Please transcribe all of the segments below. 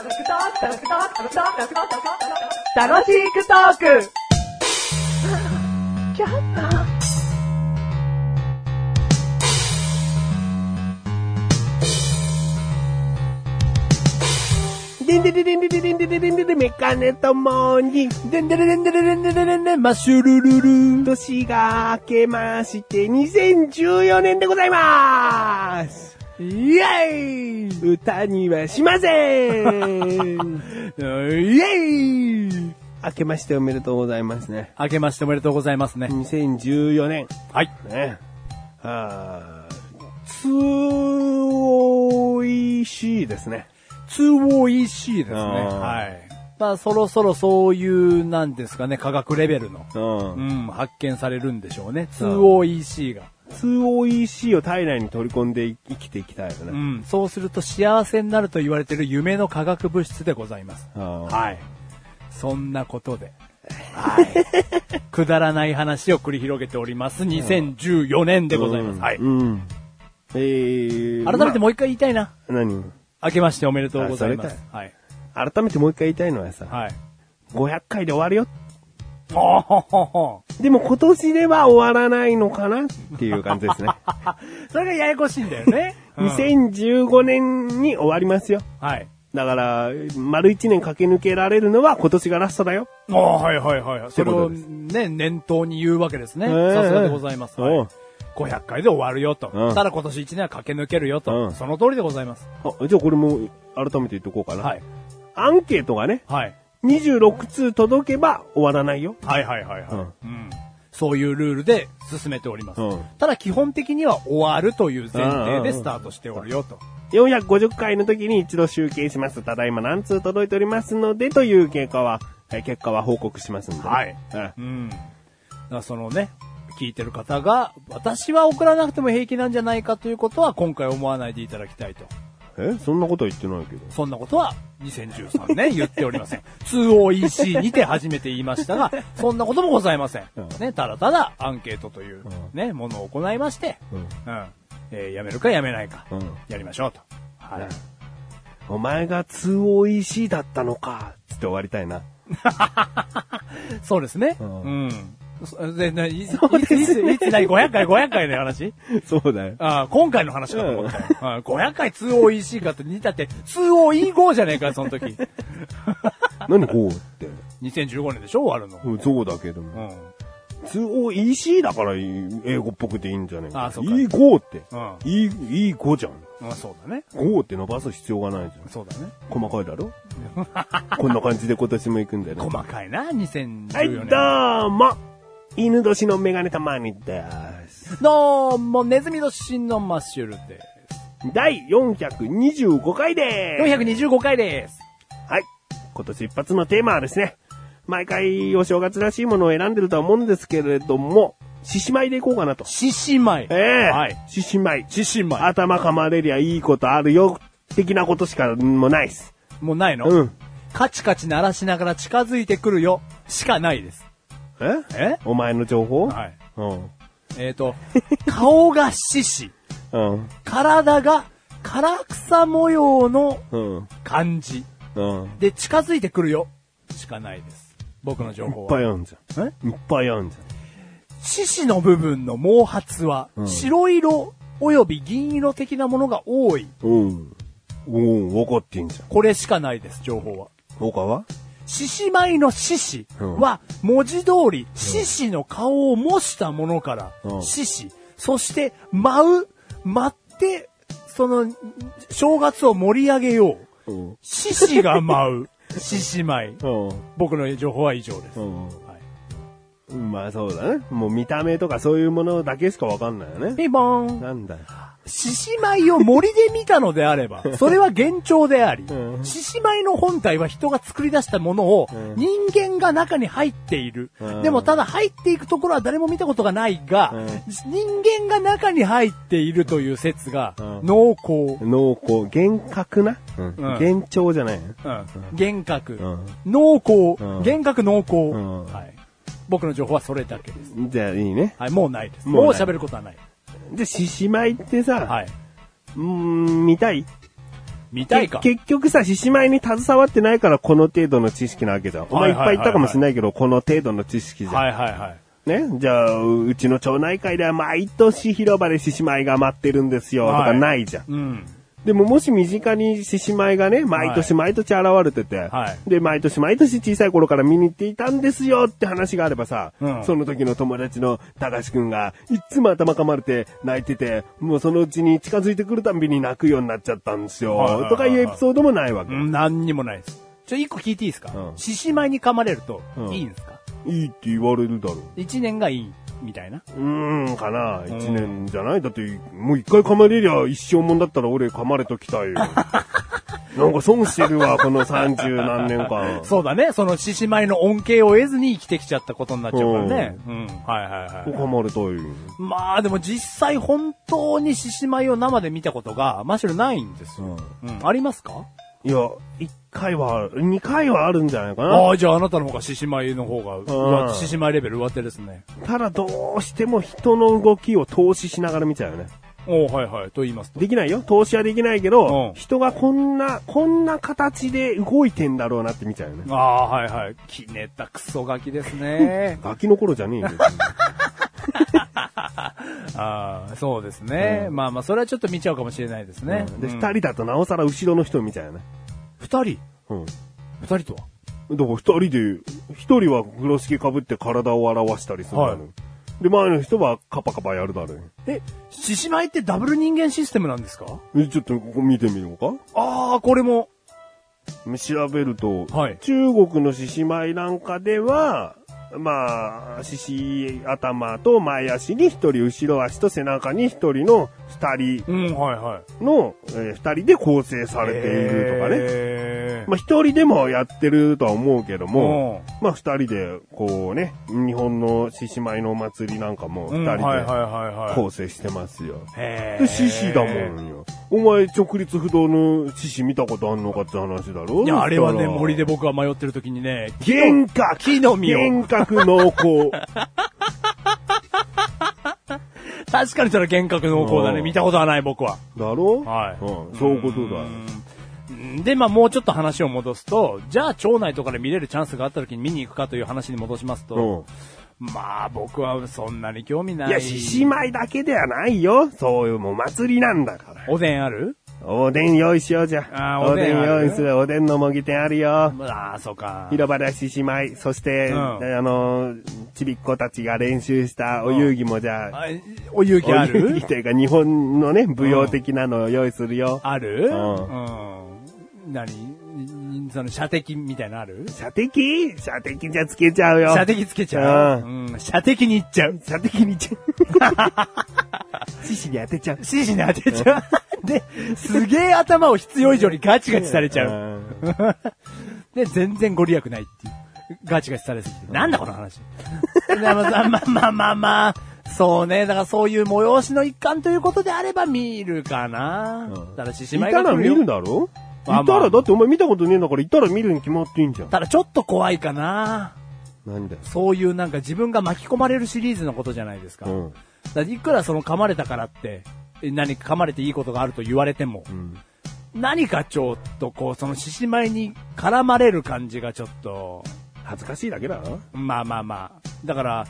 楽しくトークでんでででんでででんでででんででメカネとモに、でんでででんでででんでででんでマッシュルルル。年が明けまして2014年でございますイェイ歌にはしませんイェイ明けましておめでとうございますね。明けましておめでとうございますね。2014年。はい。ね。あー、つおいしいですね。2OEC ですね。はい。まあ、そろそろそういう、なんですかね、科学レベルの、うんう。ん、発見されるんでしょうね。うん 2OEC が。2OEC を体内に取り込んで生きていきたいよね。うん。そうすると幸せになると言われている夢の化学物質でございます。はい。そんなことで。はい。くだらない話を繰り広げております。2014年でございます。はい。うん。えー、改めてもう一回言いたいな。まあ何？明けましておめでとうございます。はい。改めてもう一回言いたいのはさ、はい。500回で終わるよ。でも今年では終わらないのかなっていう感じですね。それがややこしいんだよね。うん2015年に終わりますよ。はい。だから、丸1年駆け抜けられるのは今年がラストだよ。ああ、はいはいはい。それをね、念頭に言うわけですね。ええさすがでございます。はいうん500回で終わるよと。うんただ今年1年は駆け抜けるよと。うんその通りでございます。あじゃあこれも改めて言っとこうかな。はい。アンケートがね、はい。26通届けば終わらないよ。はいはいはいはい。うんうんそういうルールで進めております。うんただ基本的には終わるという前提でスタートしておるよと。450回の時に一度集計します。ただいま何通届いておりますので、という結果は、え結果は報告しますんで、ね。はいうんうん。だからそのね、聞いてる方が、私は送らなくても平気なんじゃないかということは今回思わないでいただきたいと。えそんなことは言ってないけど。そんなことは2013年言っておりません。2OEC にて初めて言いましたが、そんなこともございません。うんね、ただただアンケートといううんね、ものを行いまして、うんうん。えーやめるかやめないか、うんやりましょうと。はい。お前が 2OEC だったのか、つって終わりたいな。そうですね。ううんでないいつ、いつ、いつ、いつ、ない ?500 回、500回の話？そうだよ。ああ、今回の話かと思ったよ。ああ500回 2OEC かって似たって、2OE5 じゃねえか、その時。何こうって。2015年でしょ終わるの。うんそうだけどうも。ん。2OEC だから英語っぽくていいんじゃねえか。あそうか E5 って。うん E、E5 じゃん。まあそうだね。5って伸ばす必要がないじゃん。そうだね。細かいだろ？こんな感じで今年も行くんだよね。細かいな、2014はい、年。どうも犬年のメガネたまにです。どうも、ネズミ年のマッシュルです。第425回でーす。425回です。はい。今年一発のテーマはですね、毎回お正月らしいものを選んでるとは思うんですけれども、獅子舞でいこうかなと。獅子舞。ええはい。獅子舞。獅子舞。頭噛まれりゃいいことあるよ、的なことしかもうないっす。もうないの？うん。カチカチ鳴らしながら近づいてくるよ。しかないです。え？え？お前の情報？はい。うん。えっ、と、顔が獅子。うん。体が唐草模様のうん。感じ。うん。で、近づいてくるよ。しかないです。僕の情いっ報は。ぱいあんじゃん。え？いっぱいあんじ獅子の部分の毛髪は、うん白色及び銀色的なものが多い。ゃん。うん。うん、わかってんじゃん。これしかないです、情報は。他は？獅子舞の獅子は、文字通り、獅子の顔を模したものからう、ん獅子、そして、舞う、舞って、その、正月を盛り上げよう。うん。獅子が舞う、獅子舞。うん。僕の情報は以上です。まあそうだね。もう見た目とかそういうものだけしかわかんないよね。ピンポーン。なんだよ。獅子舞を森で見たのであれば、それは幻聴でありう、ん獅子舞の本体は人が作り出したものをうん人間が中に入っているうん。でもただ入っていくところは誰も見たことがないがうん、人間が中に入っているという説がうん濃厚。濃厚、幻覚な？幻聴じゃない？幻覚うん。濃厚うん。幻覚濃厚。んはい僕の情報はそれだけです。じゃあいいね。はい、もうないです。もう喋ることはない。で、獅子舞ってさ、はい。うーん、見たい？見たいか？け結局さ、獅子舞に携わってないからこの程度の知識なわけじゃん。お前いっぱい言ったかもしれないけど、この程度の知識じゃん。はいはいはい。ね？じゃあ、ううちの町内会では毎年広場で獅子舞が待ってるんですよ、とかはいないじゃん。うん。でももし身近に獅子舞がね、毎年毎年現れてて、はい。で、毎年毎年小さい頃から見に行っていたんですよって話があればさ、うん。その時の友達の高志くんが、いっつも頭噛まれて泣いてて、もうそのうちに近づいてくるたんびに泣くようになっちゃったんですよ、とかいうエピソードもないわけ。うん、何にもないです。ちょ、一個聞いていいですか？うん。獅子舞に噛まれるとうん、いいんですか？いいって言われるだろう。一年がいい、みたいな。うーん、かな。一年じゃないだって、もう一回噛まれりゃ一生もんだったら俺噛まれときたいよ。なんか損してるわ、この三十何年間。そうだね。その獅子舞の恩恵を得ずに生きてきちゃったことになっちゃうからね。うん。はいはいはい。噛まれたい。まあでも実際本当に獅子舞を生で見たことが、むしろないんですよ。うん。ありますか？いや、一回は、二回はあるんじゃないかな。ああ、じゃああなたの方が獅子舞の方が獅子舞レベル上手ですね。ただどうしても人の動きを投資しながら見ちゃうよね。おはいはい。と言いますと。できないよ。投資はできないけど、うん人がこんな、こんな形で動いてんだろうなって見ちゃうよね。ああ、はいはい。きねったクソガキですね。ガキの頃じゃねえよ。ああ、そうですね。まあまあ、それはちょっと見ちゃうかもしれないですね。で、うん二人だとなおさら後ろの人を見ちゃうよね。二人？うん。二人とは？だから二人で、一人は風呂敷かぶって体を表したりするだろう、はい。で、前の人はカパカパやるだろう。え、獅子舞ってダブル人間システムなんですか？えちょっとここ見てみようか。ああ、これも。調べると、はい。中国の獅子舞なんかでは、まあ、獅子頭と前足に一人、後ろ足と背中に一人の二人うん、はいはい。の、えー二人で構成されているとかね。ねまあ一人でもやってるとは思うけども、うまあ二人で、こうね、日本の獅子舞のお祭りなんかもうん、二人で。構成してますよ。へで、獅子だもんよ。お前、直立不動の獅子見たことあんのかって話だろ？いや、あれはね、森で僕は迷ってる時にね、幻覚木の実を。幻覚濃厚。確かにそれは幻覚濃厚だね。うん見たことはない僕は。だろ？はいうん、そういうことだで、まあもうちょっと話を戻すと、じゃあ町内とかで見れるチャンスがあった時に見に行くかという話に戻しますと、まあ僕はそんなに興味ない。いや、獅子舞だけではないよ。そういうお祭りなんだから。おでんある？おでん用意しようじゃ。あーおでん用意する。おでんのもぎ店あるよ。ああ、そうか。広場で獅子舞。そして、うんあの、ちびっ子たちが練習したお遊戯もじゃあ、あお遊戯あお遊戯るというか日本のね、舞踊的なのを用意するよ。ある？ううん。何？その射的みたいなのある？射的？射的じゃつけちゃうよ。射的つけちゃう？ううん。射的に行っちゃう。射的にちゃう。獅子に当てちゃう。獅子に当てちゃう。で、すげえ頭を必要以上にガチガチされちゃう。う。で、全然ご利益ないっていう。ガチガチされすぎて。なんだこの話。まあまあまあまあ、そうね。だからそういう催しの一環ということであれば見るかな。うんただ獅子い舞たら見が来るよるだろ？いまあたら、だってお前見たことねえんだから、いたら見るに決まっていいんじゃん。ただちょっと怖いかな。なんだよ。そういうなんか自分が巻き込まれるシリーズのことじゃないですか。うん。だからいくらその噛まれたからって、え何か噛まれていいことがあると言われても、うん。何かちょっとこう、その獅子舞に絡まれる感じがちょっと、恥ずかしいだけだろまあまあまあ。だから、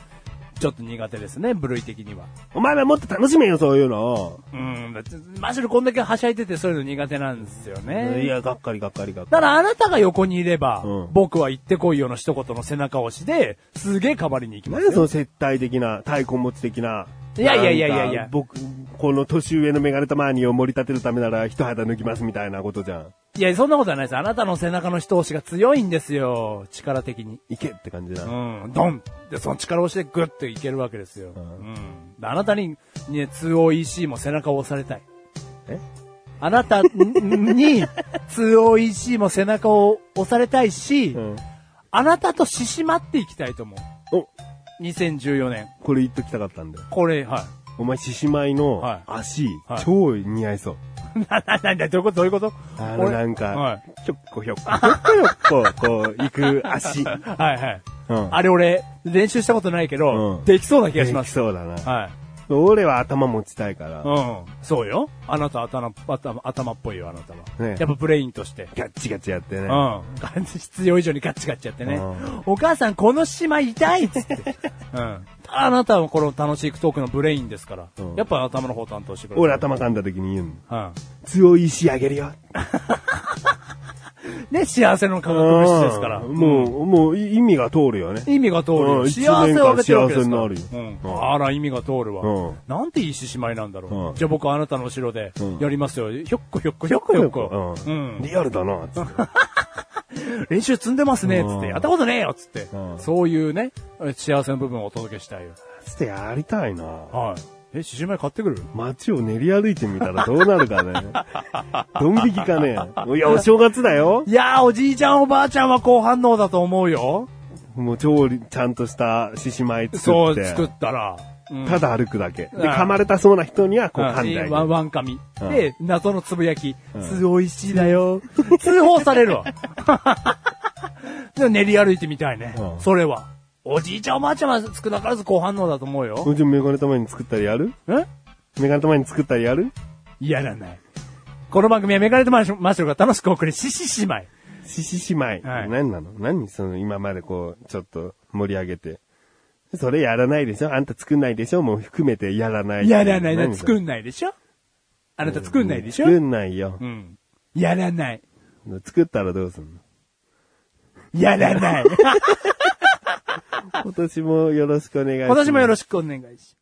ちょっと苦手ですね、部類的には。お前はもっと楽しめよ、そういうの。うん、マジでこんだけはしゃいでてそういうの苦手なんですよね。いや、がっかりがっかりがっかだからあなたが横にいれば、うん僕は行ってこいよの一言の背中押しで、すげえかばりに行きり。ますよ。何その接待的な、太鼓持ち的な。いやいやいやいやいや僕、この年上のメガネたマーニーを盛り立てるためなら一肌脱ぎますみたいなことじゃん。いや、そんなことはないです。あなたの背中の一押しが強いんですよ、力的に。いけって感じだ。うん、ドンで、その力押しでグッといけるわけですよ。うん。であなたに、ね、2OEC も背中を押されたい。え？あなたに 2OEC も背中を押されたいし、うん。あなたと獅子舞っていきたいと思う。お、2014年。これ言っときたかったんだよ。これ、はい。お前、獅子舞のはい足、はい超似合いそう。な、な、なんだ、どういうこと？どういうこと？あの、俺なんか、はい。ひょっこひょっこ、ひょっこひょっこ、こう、行く足。はいはい。うん。あれ俺、練習したことないけど、うんできそうな気がします。できそうだな。はい。俺は頭持ちたいから。うん。そうよ。あなた頭、頭、頭っぽいよ、あなたは。ねやっぱブレインとして。ガッチガチやってね。うん。必要以上にガッチガチやってねうん。お母さん、この島痛いっつって。うん。あなたはこの楽しいトークのブレインですからうん。やっぱ頭の方担当してくれる。俺頭噛んだ時に言うの。うん。強い意志あげるよ。ね、幸せの化学物質ですから。うんもう、もう意味が通るよね。意味が通る幸せをあげてるわけですか幸せになるようん。あら、意味が通るわ。うんなんていい獅子舞なんだろう。うんじゃあ僕あなたの後ろでうんやりますよ。ひょっこひょっこひょっこひょっこ。ううんん。リアルだな、つって。練習積んでますね、つって。うんやったことねえよ、つってう。んそういうね、幸せの部分をお届けしたいよ。つってやりたいな。はい。え、獅子舞買ってくる？街を練り歩いてみたらどうなるかね。ドン引きかね。いや、お正月だよ。いやー、おじいちゃんおばあちゃんは好反応だと思うよ。もう超ちゃんとした獅子舞そう、作って。作ったら。うんただ歩くだけ。で、うん噛まれたそうな人には、こううん噛んであげるワンワンカミ。うんで、謎のつぶやき。うんすごいしいだよ。通報されるわ。で練り歩いてみたいね。うんそれは。おじいちゃんおばあちゃんは少なからず好反応だと思うよ。うちメガネたまに作ったりやる？え？メガネたまに作ったりやる？やらない。この番組はメガネとマッシュルが楽しくお送り、獅子姉妹。獅子姉妹。はい何なの？何その今までこう、ちょっと盛り上げて。それやらないでしょ？あんた作んないでしょ？もう含めてやらない。やらない。作んないでしょ？あなた作んないでしょ？作んないよう。ん。やらない。作ったらどうすんの？やらない。今年もよろしくお願いします。今年もよろしくお願いします。